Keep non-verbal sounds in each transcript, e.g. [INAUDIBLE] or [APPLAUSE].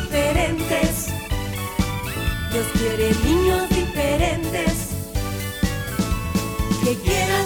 diferentes. Dios quiere niños diferentes que quieran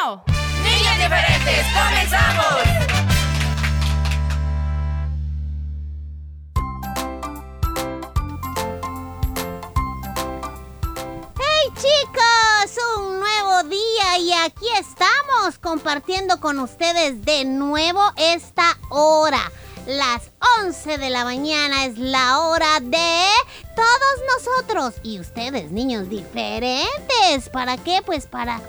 uno. niños diferentes, comenzamos. ¡Hey chicos! Un nuevo día y aquí estamos compartiendo con ustedes de nuevo esta hora. Las 11 de la mañana es la hora de todos nosotros y ustedes, niños diferentes. ¿Para qué? Pues para,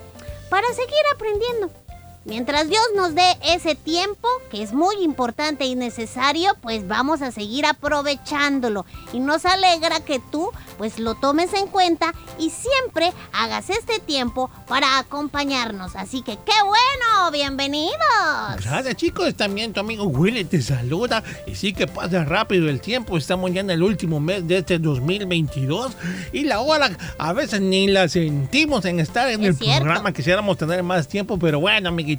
para seguir aprendiendo. Mientras Dios nos dé ese tiempo, que es muy importante y necesario, pues vamos a seguir aprovechándolo. Y nos alegra que tú, pues lo tomes en cuenta y siempre hagas este tiempo para acompañarnos. Así que qué bueno, bienvenidos. Gracias chicos, también tu amigo Willy te saluda y sí que pasa rápido el tiempo, estamos ya en el último mes de este 2022 y la hora a veces ni la sentimos en estar en Es el cierto. programa, quisiéramos tener más tiempo, pero bueno amiguitos,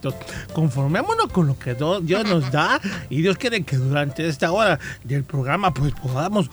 conformémonos con lo que Dios nos da y Dios quiere que durante esta hora del programa pues podamos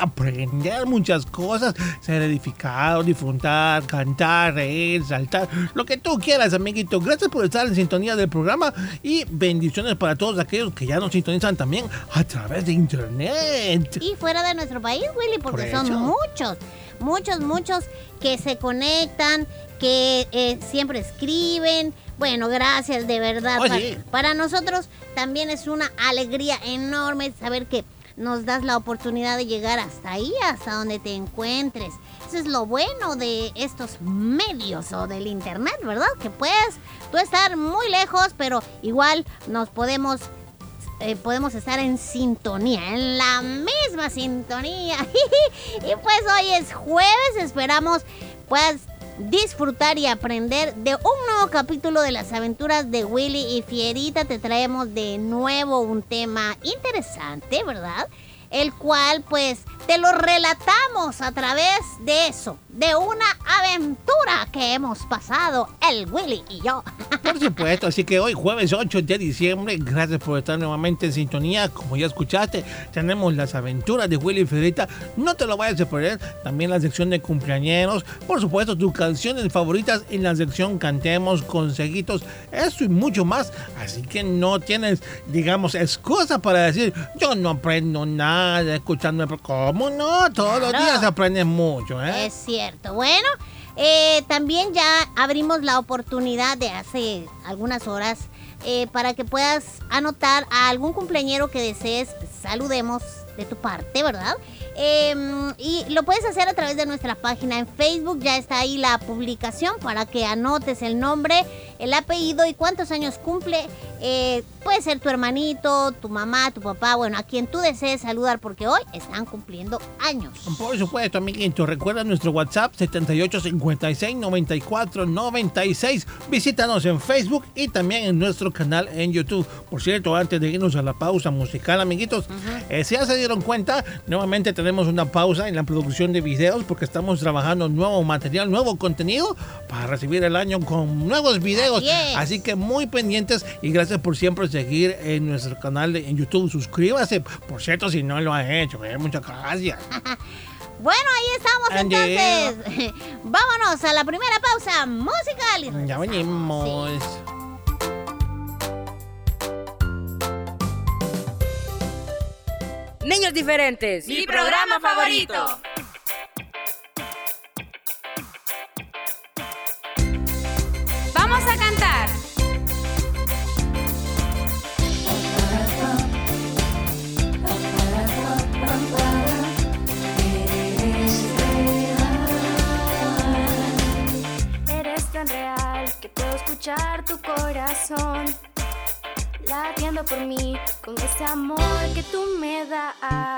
aprender muchas cosas, ser edificados, disfrutar, cantar, reír, saltar, lo que tú quieras amiguito. Gracias por estar en sintonía del programa y bendiciones para todos aquellos que ya nos sintonizan también a través de internet. Y fuera de nuestro país, Willy, porque Por son muchos, muchos, muchos que se conectan, que eh, siempre escriben. Bueno, gracias de verdad. Oh, sí. Para nosotros también es una alegría enorme saber que nos das la oportunidad de llegar hasta ahí, hasta donde te encuentres. Eso es lo bueno de estos medios o del internet, ¿verdad? Que puedes tú estar muy lejos, pero igual nos podemos eh, podemos estar en sintonía, en la misma sintonía. [LAUGHS] y pues hoy es jueves, esperamos puedas disfrutar y aprender de un nuevo capítulo de las aventuras de Willy y Fierita. Te traemos de nuevo un tema interesante, ¿verdad? El cual pues te lo relatamos a través de eso, de una aventura que hemos pasado el Willy y yo. [LAUGHS] Por supuesto, así que hoy jueves 8 de diciembre, gracias por estar nuevamente en sintonía. Como ya escuchaste, tenemos las aventuras de Willy y Federita. No te lo vayas a perder. También la sección de cumpleañeros. Por supuesto, tus canciones favoritas en la sección Cantemos, Consejitos, eso y mucho más. Así que no tienes, digamos, excusa para decir, yo no aprendo nada escuchando. el pro-". ¿Cómo no? Todos los días aprendes mucho, ¿eh? Es cierto. Bueno, eh, también ya abrimos la oportunidad de hace algunas horas eh, para que puedas anotar a algún cumpleañero que desees saludemos de tu parte, ¿verdad? Em, y lo puedes hacer a través de nuestra página en Facebook. Ya está ahí la publicación para que anotes el nombre, el apellido y cuántos años cumple. Eh, puede ser tu hermanito, tu mamá, tu papá, bueno, a quien tú desees saludar porque hoy están cumpliendo años. Por supuesto, amiguito. Recuerda nuestro WhatsApp 7856-9496. Visítanos en Facebook y también en nuestro canal en YouTube. Por cierto, antes de irnos a la pausa musical, amiguitos, eh, si ya se dieron cuenta, nuevamente tenemos una pausa en la producción de videos porque estamos trabajando nuevo material, nuevo contenido para recibir el año con nuevos videos. Así. Así que muy pendientes y gracias por siempre seguir en nuestro canal de- en YouTube. Suscríbase. Por cierto, si no lo ha hecho, eh, muchas gracias. [LAUGHS] Bueno, ahí estamos Andy. entonces. [LAUGHS] Vámonos a la primera pausa musical. Ya venimos. Niños diferentes. Mi programa favorito. Vamos a cantar. Eres tan real que puedo escuchar tu corazón latiendo por mí con ese amor que tú me das. Eres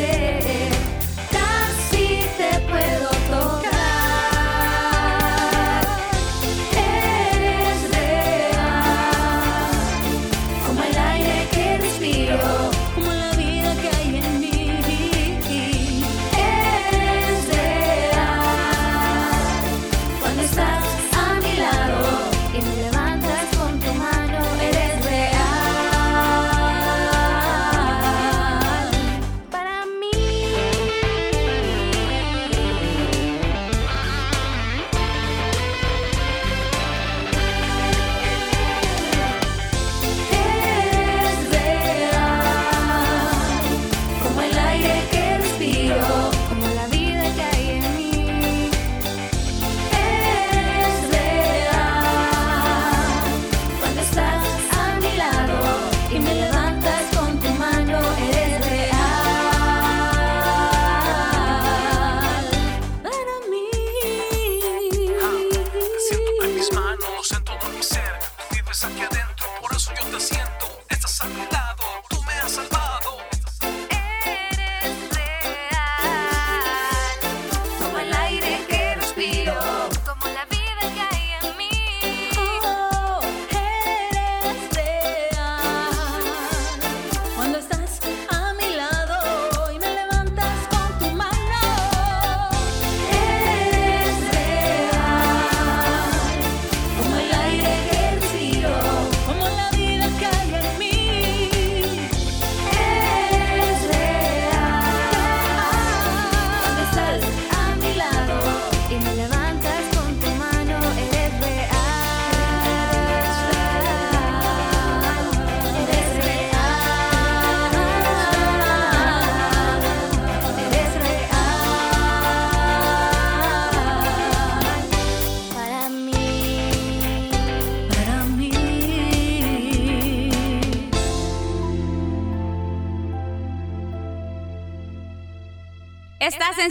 say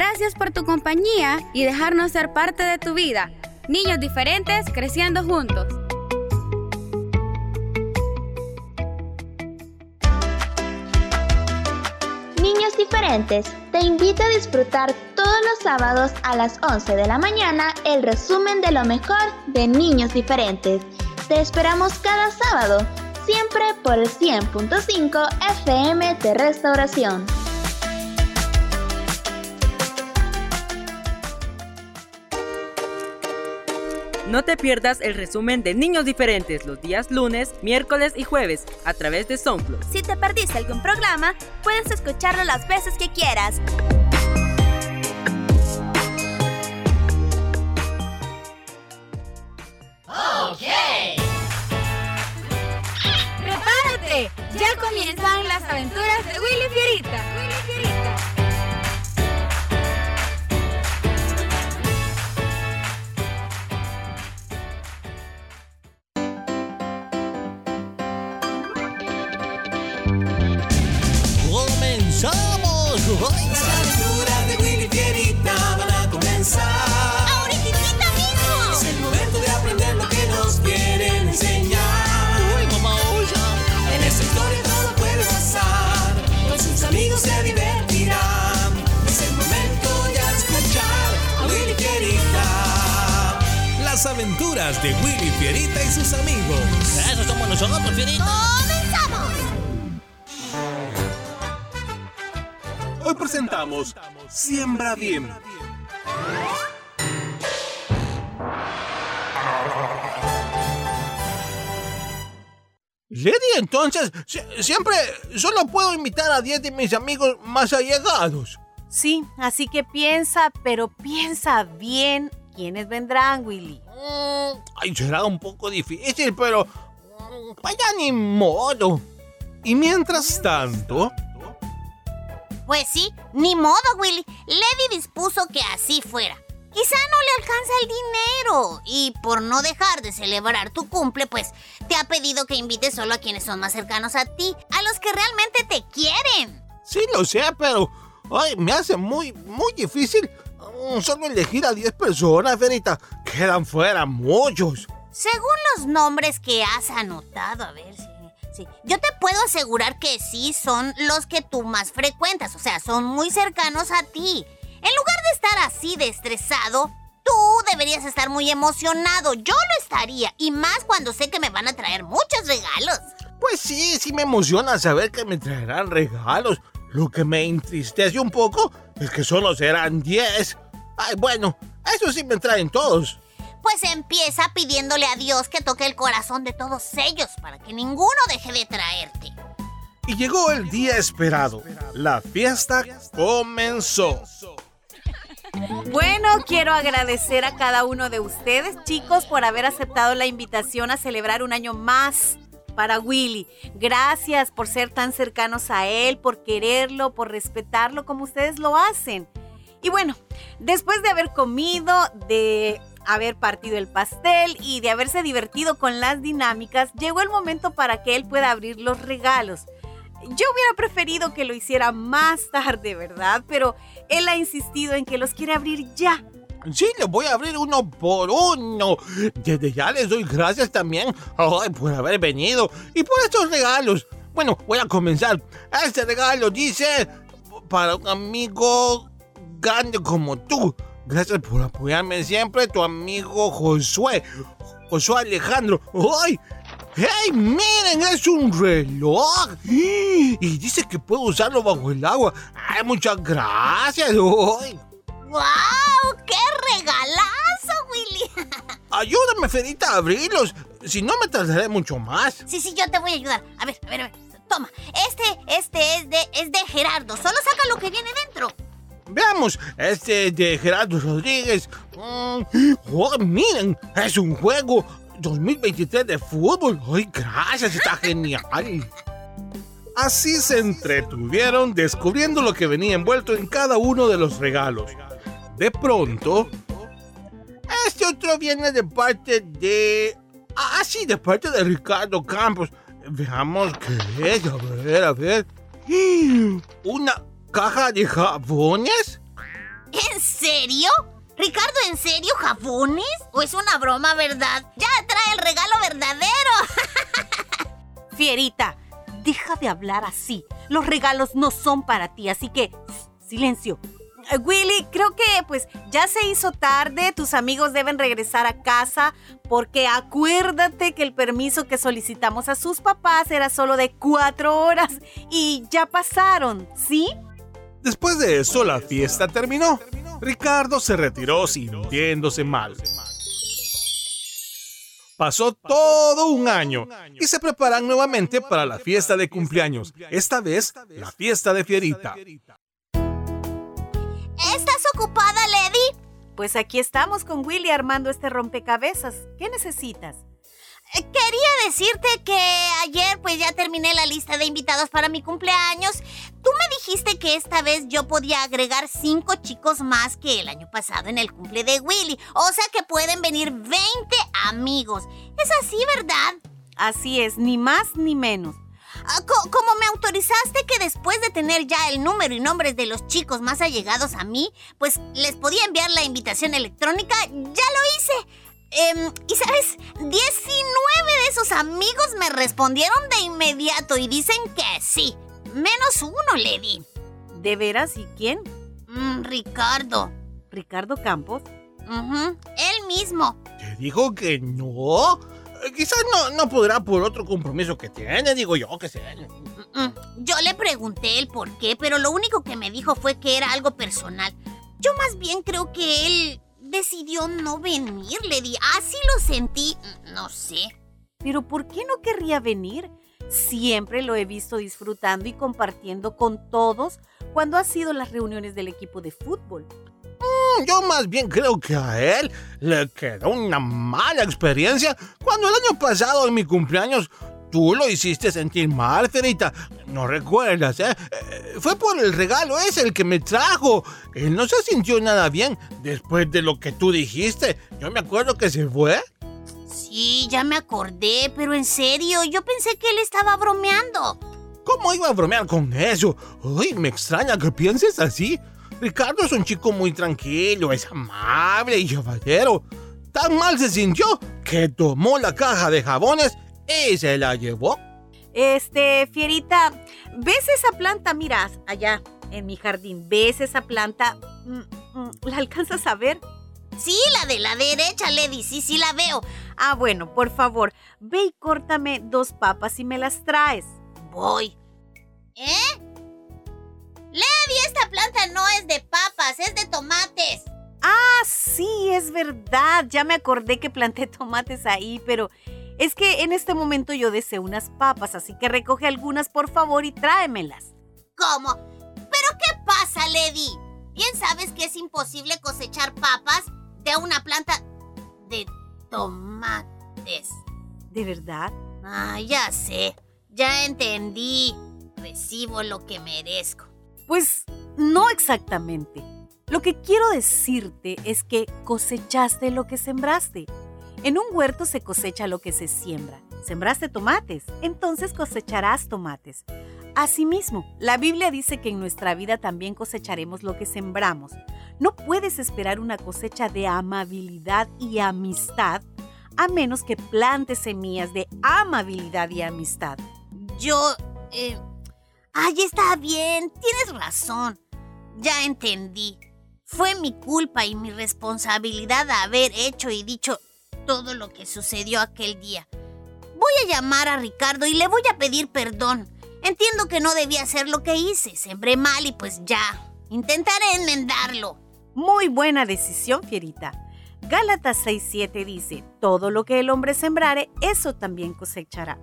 Gracias por tu compañía y dejarnos ser parte de tu vida. Niños diferentes creciendo juntos. Niños diferentes, te invito a disfrutar todos los sábados a las 11 de la mañana el resumen de lo mejor de Niños diferentes. Te esperamos cada sábado, siempre por el 100.5 FM de Restauración. No te pierdas el resumen de Niños Diferentes los días lunes, miércoles y jueves a través de SoundCloud. Si te perdiste algún programa, puedes escucharlo las veces que quieras. ¡Prepárate! Ya comienzan las aventuras de Willy Fierita. Willy Fierita. ¡Comenzamos! Las aventuras de Willy Fierita van a comenzar. ¡Ahorita mismo! Es el momento de aprender lo que nos quieren enseñar. En esta historia todo puede pasar. Con sus amigos se divertirán. Es el momento ya de escuchar a Willy Fierita. Las aventuras de Willy Fierita y sus amigos. Eso somos nosotros, Fierita. Presentamos Siembra Bien. Lady, entonces, si- siempre solo puedo invitar a 10 de mis amigos más allegados. Sí, así que piensa, pero piensa bien quiénes vendrán, Willy. Mm, ay, será un poco difícil, pero mm, vaya ni modo. Y mientras tanto, Pues sí, ni modo, Willy. Lady dispuso que así fuera. Quizá no le alcanza el dinero y por no dejar de celebrar tu cumple, pues te ha pedido que invites solo a quienes son más cercanos a ti, a los que realmente te quieren. Sí, lo sé, pero ay, me hace muy, muy difícil mm, solo elegir a 10 personas, Ferita. Quedan fuera muchos. Según los nombres que has anotado, a ver si... Yo te puedo asegurar que sí son los que tú más frecuentas, o sea, son muy cercanos a ti. En lugar de estar así de estresado, tú deberías estar muy emocionado. Yo lo estaría, y más cuando sé que me van a traer muchos regalos. Pues sí, sí me emociona saber que me traerán regalos. Lo que me entristece un poco es que solo serán 10. Ay, bueno, eso sí me traen todos. Pues empieza pidiéndole a Dios que toque el corazón de todos ellos para que ninguno deje de traerte. y llegó el día esperado. La fiesta comenzó. Bueno, quiero agradecer a cada uno de ustedes, chicos, por haber aceptado la invitación a celebrar un año más para Willy. Gracias por ser tan cercanos a él, por quererlo, por respetarlo como ustedes lo hacen. Y bueno, después de haber comido, de haber partido el pastel y de haberse divertido con las dinámicas, llegó el momento para que él pueda abrir los regalos. Yo hubiera preferido que lo hiciera más tarde, ¿verdad? Pero él ha insistido en que los quiere abrir ya. Sí, les voy a abrir uno por uno. Desde ya les doy gracias también por haber venido y por estos regalos. Bueno, voy a comenzar. Este regalo dice para un amigo grande como tú. Gracias por apoyarme siempre, tu amigo Josué. Josué Alejandro. ¡Ay! ¡Hey, miren! Es un reloj. Y dice que puedo usarlo bajo el agua. ¡Ay, muchas gracias! ¡Ay! ¡Wow! ¡Qué regalazo, Willy! [LAUGHS] Ayúdame, Ferita, a abrirlos. Si no, me tardaré mucho más. Sí, sí, yo te voy a ayudar. A ver, a ver, a ver. Toma. Este, este es de, es de Gerardo. Solo saca lo que viene dentro. Veamos, este es de Gerardo Rodríguez. Mm, oh, miren, es un juego 2023 de fútbol. ¡Ay, gracias! Está genial. Así se entretuvieron descubriendo lo que venía envuelto en cada uno de los regalos. De pronto... Este otro viene de parte de... Ah, sí, de parte de Ricardo Campos. Veamos qué es, a ver, a ver. ¿Una caja de jabones? ¿En serio? Ricardo, ¿en serio jabones? ¿O es una broma, verdad? Ya trae el regalo verdadero. [LAUGHS] Fierita, deja de hablar así. Los regalos no son para ti, así que silencio. Eh, Willy, creo que pues ya se hizo tarde, tus amigos deben regresar a casa porque acuérdate que el permiso que solicitamos a sus papás era solo de cuatro horas y ya pasaron, ¿sí? Después de eso la fiesta terminó. Ricardo se retiró sintiéndose mal. Pasó todo un año y se preparan nuevamente para la fiesta de cumpleaños, esta vez la fiesta de Fierita. ¿Estás ocupada, Lady? Pues aquí estamos con Willy armando este rompecabezas. ¿Qué necesitas? Quería decirte que ayer pues ya terminé la lista de invitados para mi cumpleaños. Tú me dijiste que esta vez yo podía agregar cinco chicos más que el año pasado en el cumple de Willy. O sea que pueden venir 20 amigos. Es así, ¿verdad? Así es, ni más ni menos. Ah, como me autorizaste que después de tener ya el número y nombres de los chicos más allegados a mí, pues les podía enviar la invitación electrónica, ya lo hice. Em, y sabes, 19 de esos amigos me respondieron de inmediato y dicen que sí. Menos uno, Lady. ¿De veras? ¿Y quién? Mm, Ricardo. ¿Ricardo Campos? él mismo. ¿Te dijo que no? Eh, quizás no, no podrá por otro compromiso que tiene, digo yo, que sé. Mm, mm. Yo le pregunté el por qué, pero lo único que me dijo fue que era algo personal. Yo más bien creo que él decidió no venir, Lady. Así lo sentí. No sé. Pero ¿por qué no querría venir? Siempre lo he visto disfrutando y compartiendo con todos cuando ha sido las reuniones del equipo de fútbol. Mm, yo más bien creo que a él le quedó una mala experiencia cuando el año pasado en mi cumpleaños Tú lo hiciste sentir mal, Ferita. No recuerdas, ¿eh? ¿eh? Fue por el regalo ese el que me trajo. Él no se sintió nada bien después de lo que tú dijiste. Yo me acuerdo que se fue. Sí, ya me acordé, pero en serio, yo pensé que él estaba bromeando. ¿Cómo iba a bromear con eso? Uy, me extraña que pienses así. Ricardo es un chico muy tranquilo, es amable y caballero. Tan mal se sintió que tomó la caja de jabones y se la llevó. Este, Fierita, ¿ves esa planta? Mira, allá en mi jardín, ¿ves esa planta? Mm, mm, ¿La alcanzas a ver? Sí, la de la derecha, Lady, sí, sí la veo. Ah, bueno, por favor, ve y córtame dos papas y me las traes. Voy. ¿Eh? Lady, esta planta no es de papas, es de tomates. Ah, sí, es verdad. Ya me acordé que planté tomates ahí, pero es que en este momento yo deseo unas papas, así que recoge algunas por favor y tráemelas. ¿Cómo? ¿Pero qué pasa, Lady? Bien sabes que es imposible cosechar papas de una planta de tomates. ¿De verdad? Ah, ya sé. Ya entendí. Recibo lo que merezco. Pues no exactamente. Lo que quiero decirte es que cosechaste lo que sembraste. En un huerto se cosecha lo que se siembra. Sembraste tomates, entonces cosecharás tomates. Asimismo, la Biblia dice que en nuestra vida también cosecharemos lo que sembramos. No puedes esperar una cosecha de amabilidad y amistad a menos que plantes semillas de amabilidad y amistad. Yo... Eh, ay, está bien, tienes razón. Ya entendí. Fue mi culpa y mi responsabilidad haber hecho y dicho todo lo que sucedió aquel día. Voy a llamar a Ricardo y le voy a pedir perdón. Entiendo que no debía hacer lo que hice, sembré mal y pues ya. Intentaré enmendarlo. Muy buena decisión, Fierita. Gálatas 6:7 dice, todo lo que el hombre sembrare, eso también cosechará.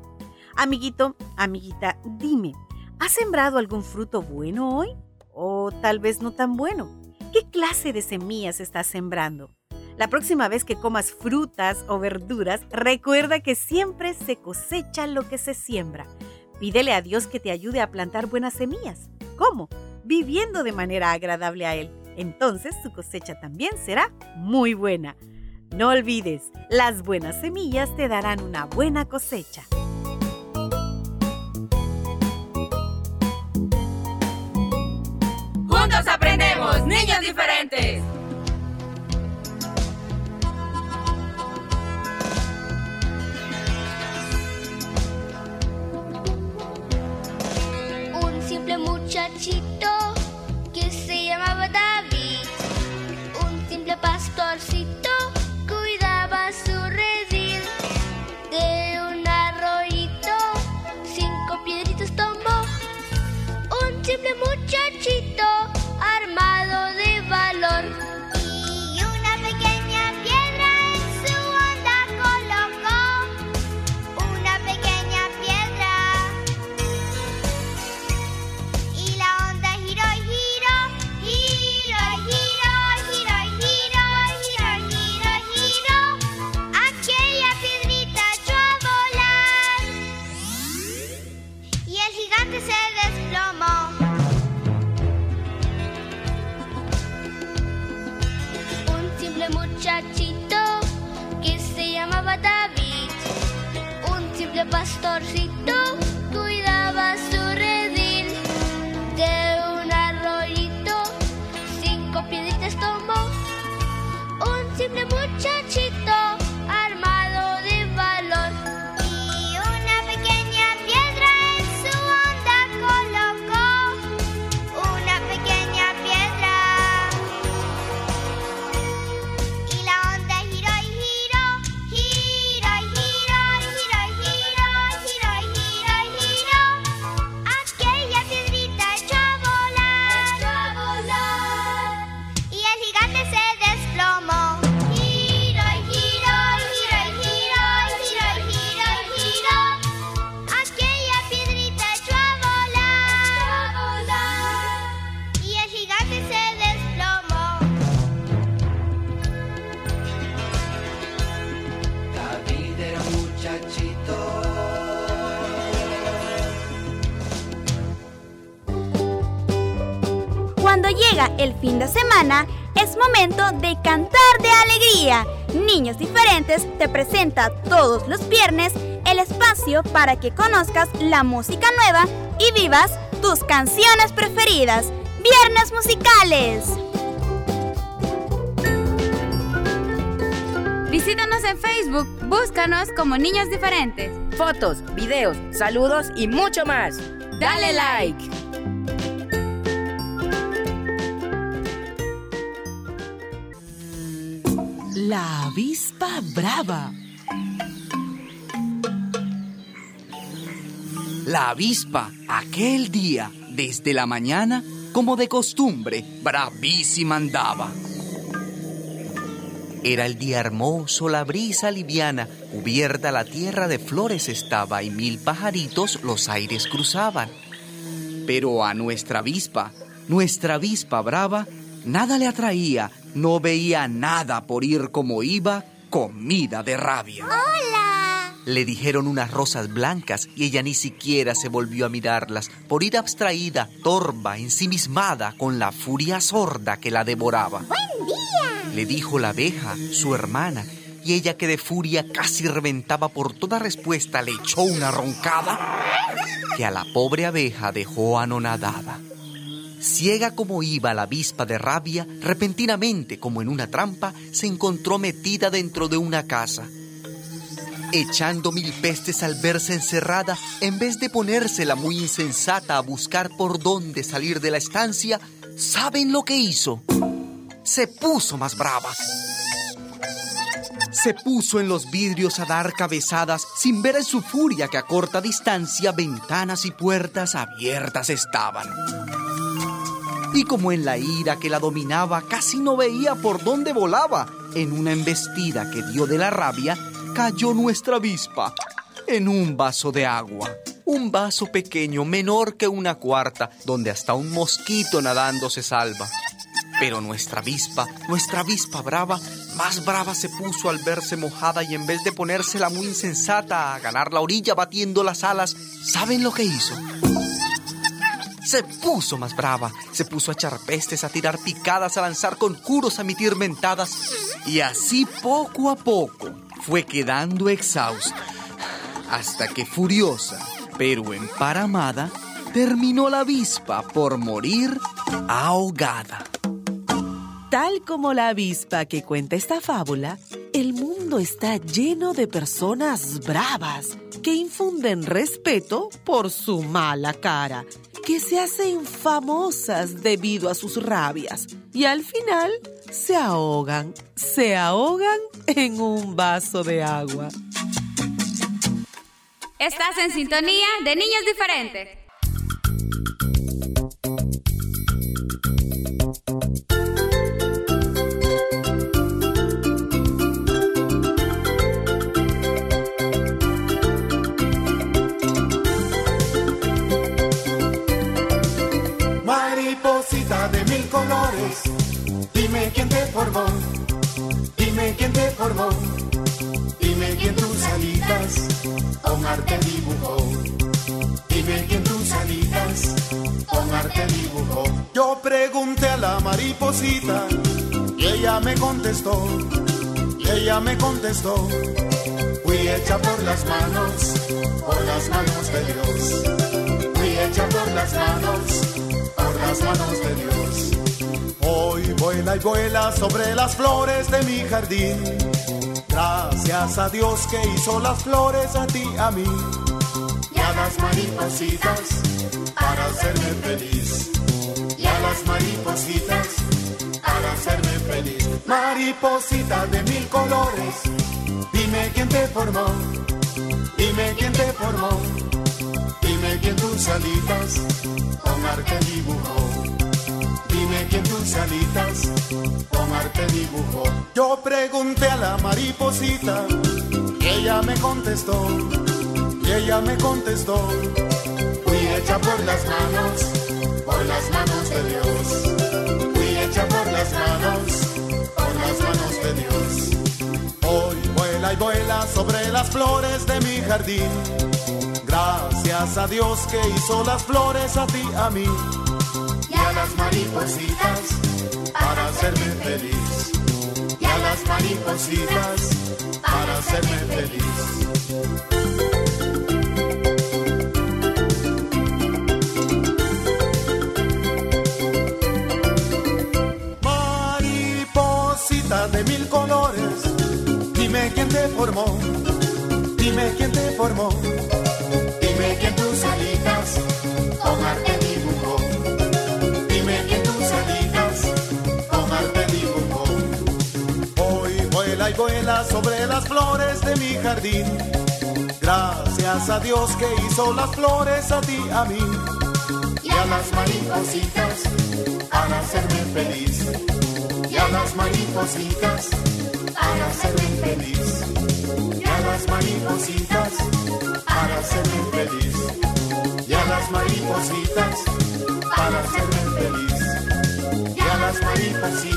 Amiguito, amiguita, dime, ¿has sembrado algún fruto bueno hoy? ¿O tal vez no tan bueno? ¿Qué clase de semillas estás sembrando? La próxima vez que comas frutas o verduras, recuerda que siempre se cosecha lo que se siembra. Pídele a Dios que te ayude a plantar buenas semillas. ¿Cómo? Viviendo de manera agradable a Él. Entonces su cosecha también será muy buena. No olvides, las buenas semillas te darán una buena cosecha. Juntos aprendemos, niños diferentes. Muchachito que se llamaba David, un simple pastorcito un simple pastorcito cuidaba su de cantar de alegría. Niños Diferentes te presenta todos los viernes el espacio para que conozcas la música nueva y vivas tus canciones preferidas. Viernes musicales. Visítanos en Facebook, búscanos como Niños Diferentes. Fotos, videos, saludos y mucho más. Dale like. La avispa brava. La avispa, aquel día, desde la mañana, como de costumbre, bravísima andaba. Era el día hermoso, la brisa liviana, cubierta la tierra de flores estaba y mil pajaritos los aires cruzaban. Pero a nuestra avispa, nuestra avispa brava, nada le atraía, no veía nada por ir como iba, comida de rabia. ¡Hola! Le dijeron unas rosas blancas y ella ni siquiera se volvió a mirarlas, por ir abstraída, torva, ensimismada, con la furia sorda que la devoraba. ¡Buen día! Le dijo la abeja, su hermana, y ella que de furia casi reventaba por toda respuesta le echó una roncada que a la pobre abeja dejó anonadada. Ciega como iba la avispa de rabia, repentinamente, como en una trampa, se encontró metida dentro de una casa. Echando mil pestes al verse encerrada, en vez de ponérsela muy insensata a buscar por dónde salir de la estancia, ¿saben lo que hizo? Se puso más brava. Se puso en los vidrios a dar cabezadas sin ver en su furia que a corta distancia ventanas y puertas abiertas estaban. Y como en la ira que la dominaba casi no veía por dónde volaba, en una embestida que dio de la rabia, cayó nuestra avispa en un vaso de agua. Un vaso pequeño, menor que una cuarta, donde hasta un mosquito nadando se salva. Pero nuestra avispa, nuestra avispa brava, Más brava se puso al verse mojada y en vez de ponérsela muy insensata a ganar la orilla batiendo las alas, ¿saben lo que hizo? Se puso más brava, se puso a echar pestes, a tirar picadas, a lanzar conjuros, a emitir mentadas. Y así poco a poco fue quedando exhausta. Hasta que furiosa, pero emparamada, terminó la avispa por morir ahogada. Tal como la avispa que cuenta esta fábula, el mundo está lleno de personas bravas que infunden respeto por su mala cara, que se hacen famosas debido a sus rabias y al final se ahogan, se ahogan en un vaso de agua. Estás en sintonía de niños diferentes. De mil colores, dime quién te formó, dime quién te formó, dime quién tus alitas con arte dibujó, dime quién tus alitas con arte dibujó. Yo pregunté a la mariposita y ella me contestó, y ella me contestó, fui hecha por las manos, por las manos de Dios, fui hecha por las manos las manos de Dios. Hoy vuela y vuela sobre las flores de mi jardín. Gracias a Dios que hizo las flores a ti, a mí. Y a las maripositas para hacerme feliz. Y a las maripositas para hacerme feliz. Mariposita de mil colores, dime quién te formó. Dime quién te formó. Dime quién tus alitas con arte dibujó. Dime quién tus alitas con arte dibujó. Yo pregunté a la mariposita y ella me contestó. Y ella me contestó. Fui hecha por las manos, por las manos de Dios. Fui hecha por las manos, por las manos de Dios. Hoy vuela y vuela sobre las flores de mi jardín. Gracias a Dios que hizo las flores a ti, a mí y a las maripositas para hacerme feliz. Y a las maripositas para hacerme feliz. Mariposita de mil colores, dime quién te formó, dime quién te formó. Vuela sobre las flores de mi jardín. Gracias a Dios que hizo las flores a ti, a mí. Y a las maripositas para hacerme feliz. Y a las maripositas para hacerme feliz. Y a las maripositas para hacerme feliz. Y a las maripositas para hacerme feliz. Y a las maripositas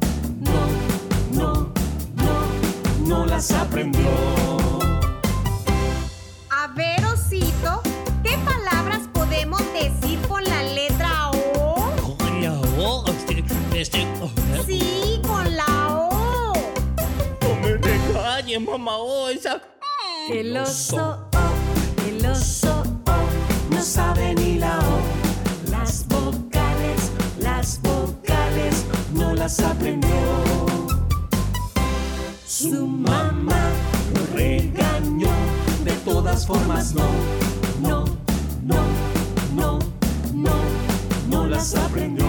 las aprendió. A ver, Osito, ¿qué palabras podemos decir con la letra O? Con la O, este, este, Sí, con la O. No me regañes, mamá O, esa. El oso O, el oso O, no sabe ni la O. Las vocales, las vocales, no las aprendió. Su mamá lo regañó, de todas formas no, no, no, no, no, no las aprendió.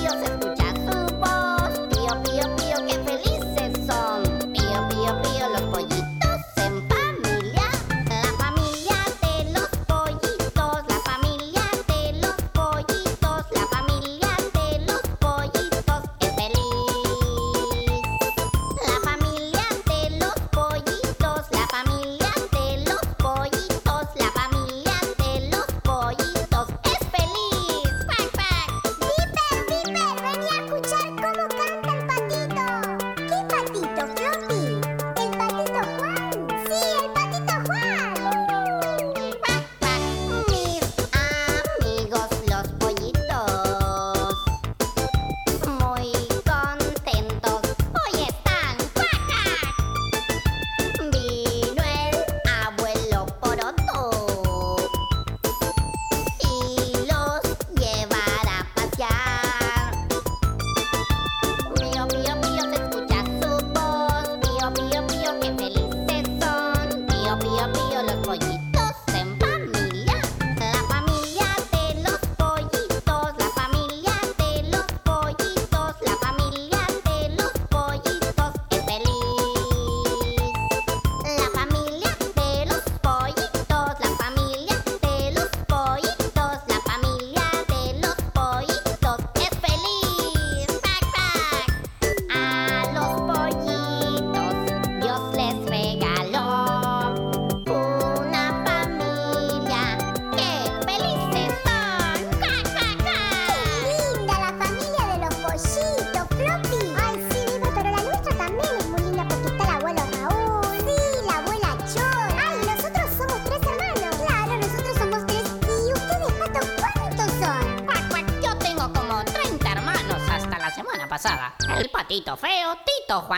Adiós,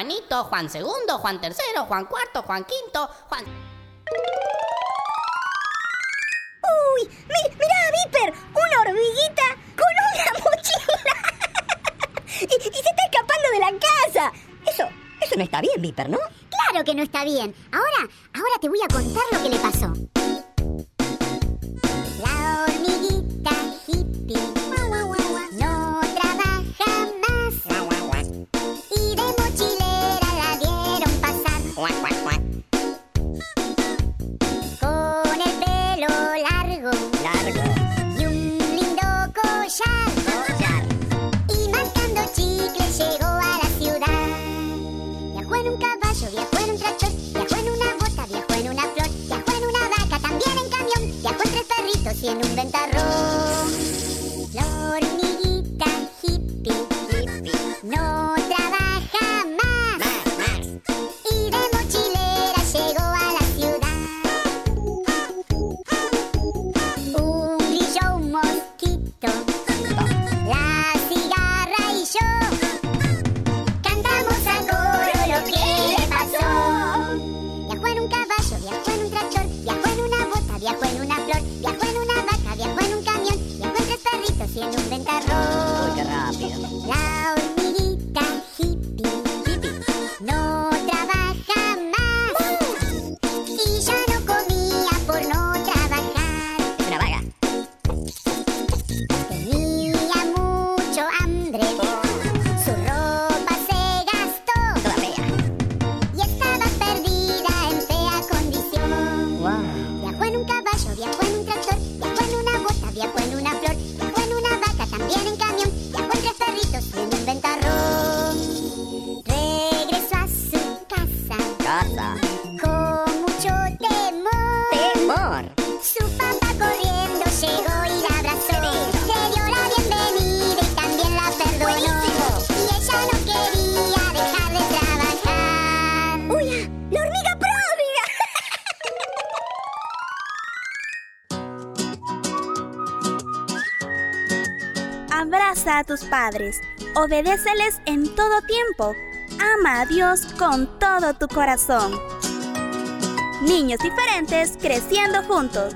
Juanito, Juan segundo, Juan tercero, Juan cuarto, Juan quinto, Juan... ¡Uy! Mi, ¡Mirá Viper! ¡Una hormiguita con una mochila! [LAUGHS] y, y, se está escapando de la casa! Eso, eso no está bien, Viper, ¿no? Claro que no está bien. A tus padres, obedéceles en todo tiempo, ama a Dios con todo tu corazón. Niños diferentes creciendo juntos.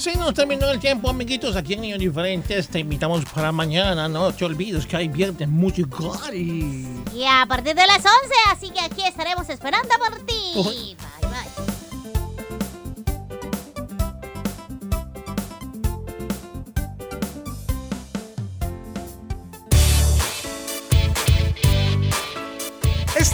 Se nos terminó el tiempo, amiguitos. Aquí en Niños Diferentes te invitamos para mañana. No te olvides que hay viernes musicales. Y a partir de las 11, así que aquí estaremos esperando por ti. Uy.